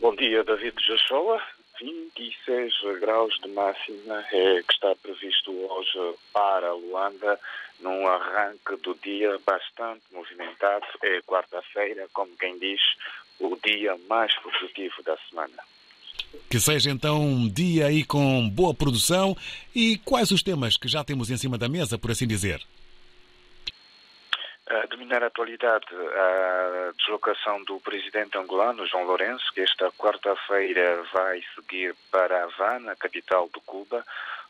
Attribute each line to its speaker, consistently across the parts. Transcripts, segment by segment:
Speaker 1: Bom dia, David Jachoa. 26 graus de máxima é que está previsto hoje para Luanda, num arranque do dia bastante movimentado. É quarta-feira, como quem diz, o dia mais produtivo da semana.
Speaker 2: Que seja então um dia aí com boa produção. E quais os temas que já temos em cima da mesa, por assim dizer?
Speaker 1: Dominar a atualidade, a deslocação do presidente angolano, João Lourenço, que esta quarta-feira vai seguir para Havana, capital de Cuba,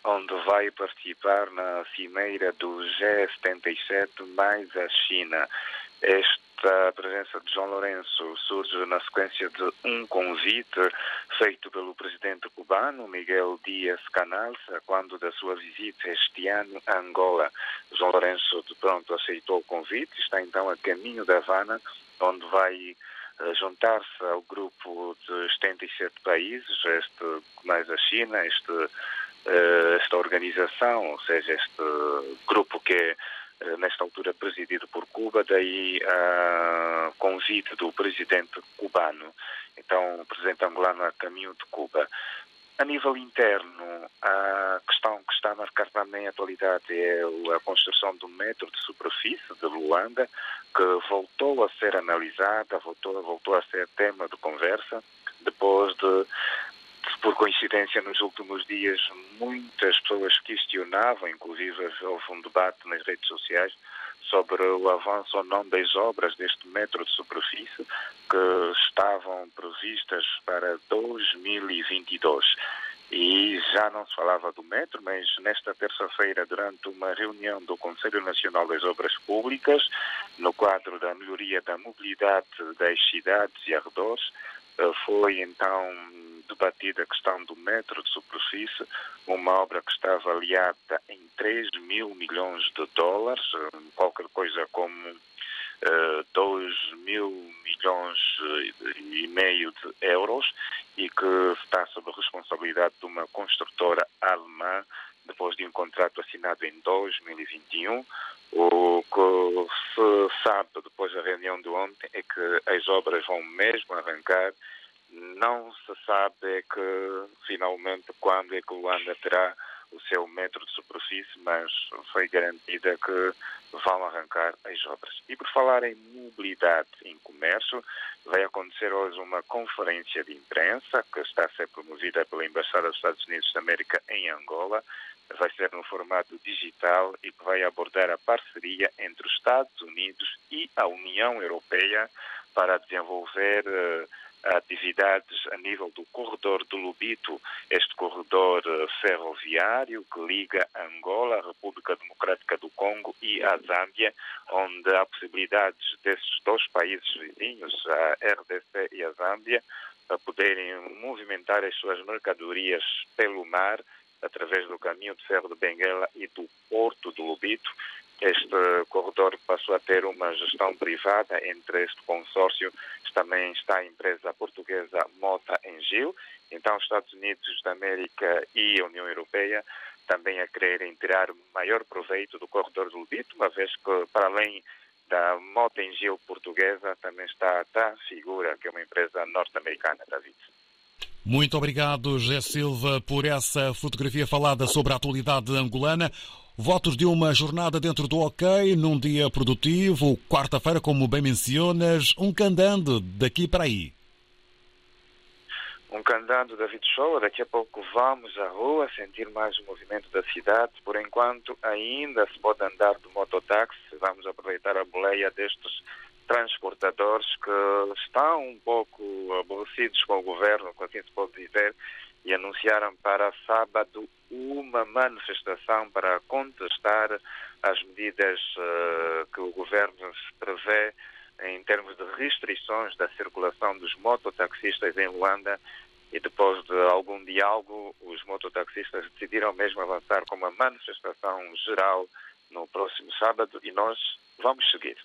Speaker 1: onde vai participar na cimeira do G77 mais a China. Este a presença de João Lourenço surge na sequência de um convite feito pelo presidente cubano Miguel Díaz-Canal quando da sua visita este ano a Angola. João Lourenço de pronto aceitou o convite, está então a caminho da Havana, onde vai eh, juntar-se ao grupo de 77 países, este mais a China, este, eh, esta organização, ou seja, este grupo que é nesta altura presidido por Cuba, daí a convite do presidente cubano. Então, o presidente angolano a caminho de Cuba. A nível interno, a questão que está a marcar também a atualidade é a construção do metro de superfície de Luanda, que voltou a ser analisada, voltou, voltou a ser tema de conversa, depois de por coincidência, nos últimos dias, muitas pessoas questionavam, inclusive houve um debate nas redes sociais, sobre o avanço ou não das obras deste metro de superfície que estavam previstas para 2022. E já não se falava do metro, mas nesta terça-feira, durante uma reunião do Conselho Nacional das Obras Públicas, no quadro da melhoria da mobilidade das cidades e arredores, eh, foi então debatida a questão do metro de superfície, uma obra que está avaliada em 3 mil milhões de dólares, eh, qualquer coisa como uh, 2 mil milhões e meio de euros e que está sob a responsabilidade de uma construtora alemã depois de um contrato assinado em 2021. O que se sabe depois da reunião de ontem é que as obras vão mesmo arrancar não se sabe é que finalmente quando é que Luanda terá o seu metro de superfície, mas foi garantida que vão arrancar as obras. E por falar em mobilidade em comércio, vai acontecer hoje uma conferência de imprensa que está a ser promovida pela Embaixada dos Estados Unidos da América em Angola. Vai ser no formato digital e que vai abordar a parceria entre os Estados Unidos e a União Europeia para desenvolver uh, atividades a nível do corredor do Lubito, este corredor eh, ferroviário que liga Angola, a República Democrática do Congo e a Zâmbia, onde há possibilidades desses dois países vizinhos, a RDC e a Zâmbia, a poderem movimentar as suas mercadorias pelo mar através do caminho de ferro de Benguela e do porto do Lubito. Este corredor passou a ter uma gestão privada entre este consórcio também está a empresa portuguesa Mota Engil. Então, os Estados Unidos da América e a União Europeia também a quererem tirar maior proveito do corredor do Lubito, uma vez que, para além da Mota Engil portuguesa, também está a TAM Figura, que é uma empresa norte-americana, David.
Speaker 2: Muito obrigado, José Silva, por essa fotografia falada sobre a atualidade angolana. Votos de uma jornada dentro do OK, num dia produtivo, quarta-feira, como bem mencionas, um candando daqui para aí.
Speaker 1: Um candando David Show, daqui a pouco vamos à rua sentir mais o movimento da cidade. Por enquanto, ainda se pode andar de mototáxi. Vamos aproveitar a boleia destes transportadores que estão um pouco aborrecidos com o governo, assim se pode dizer, e anunciaram para sábado uma manifestação para contestar as medidas uh, que o governo prevê em termos de restrições da circulação dos mototaxistas em Luanda e depois de algum diálogo, os mototaxistas decidiram mesmo avançar com uma manifestação geral no próximo sábado e nós vamos seguir.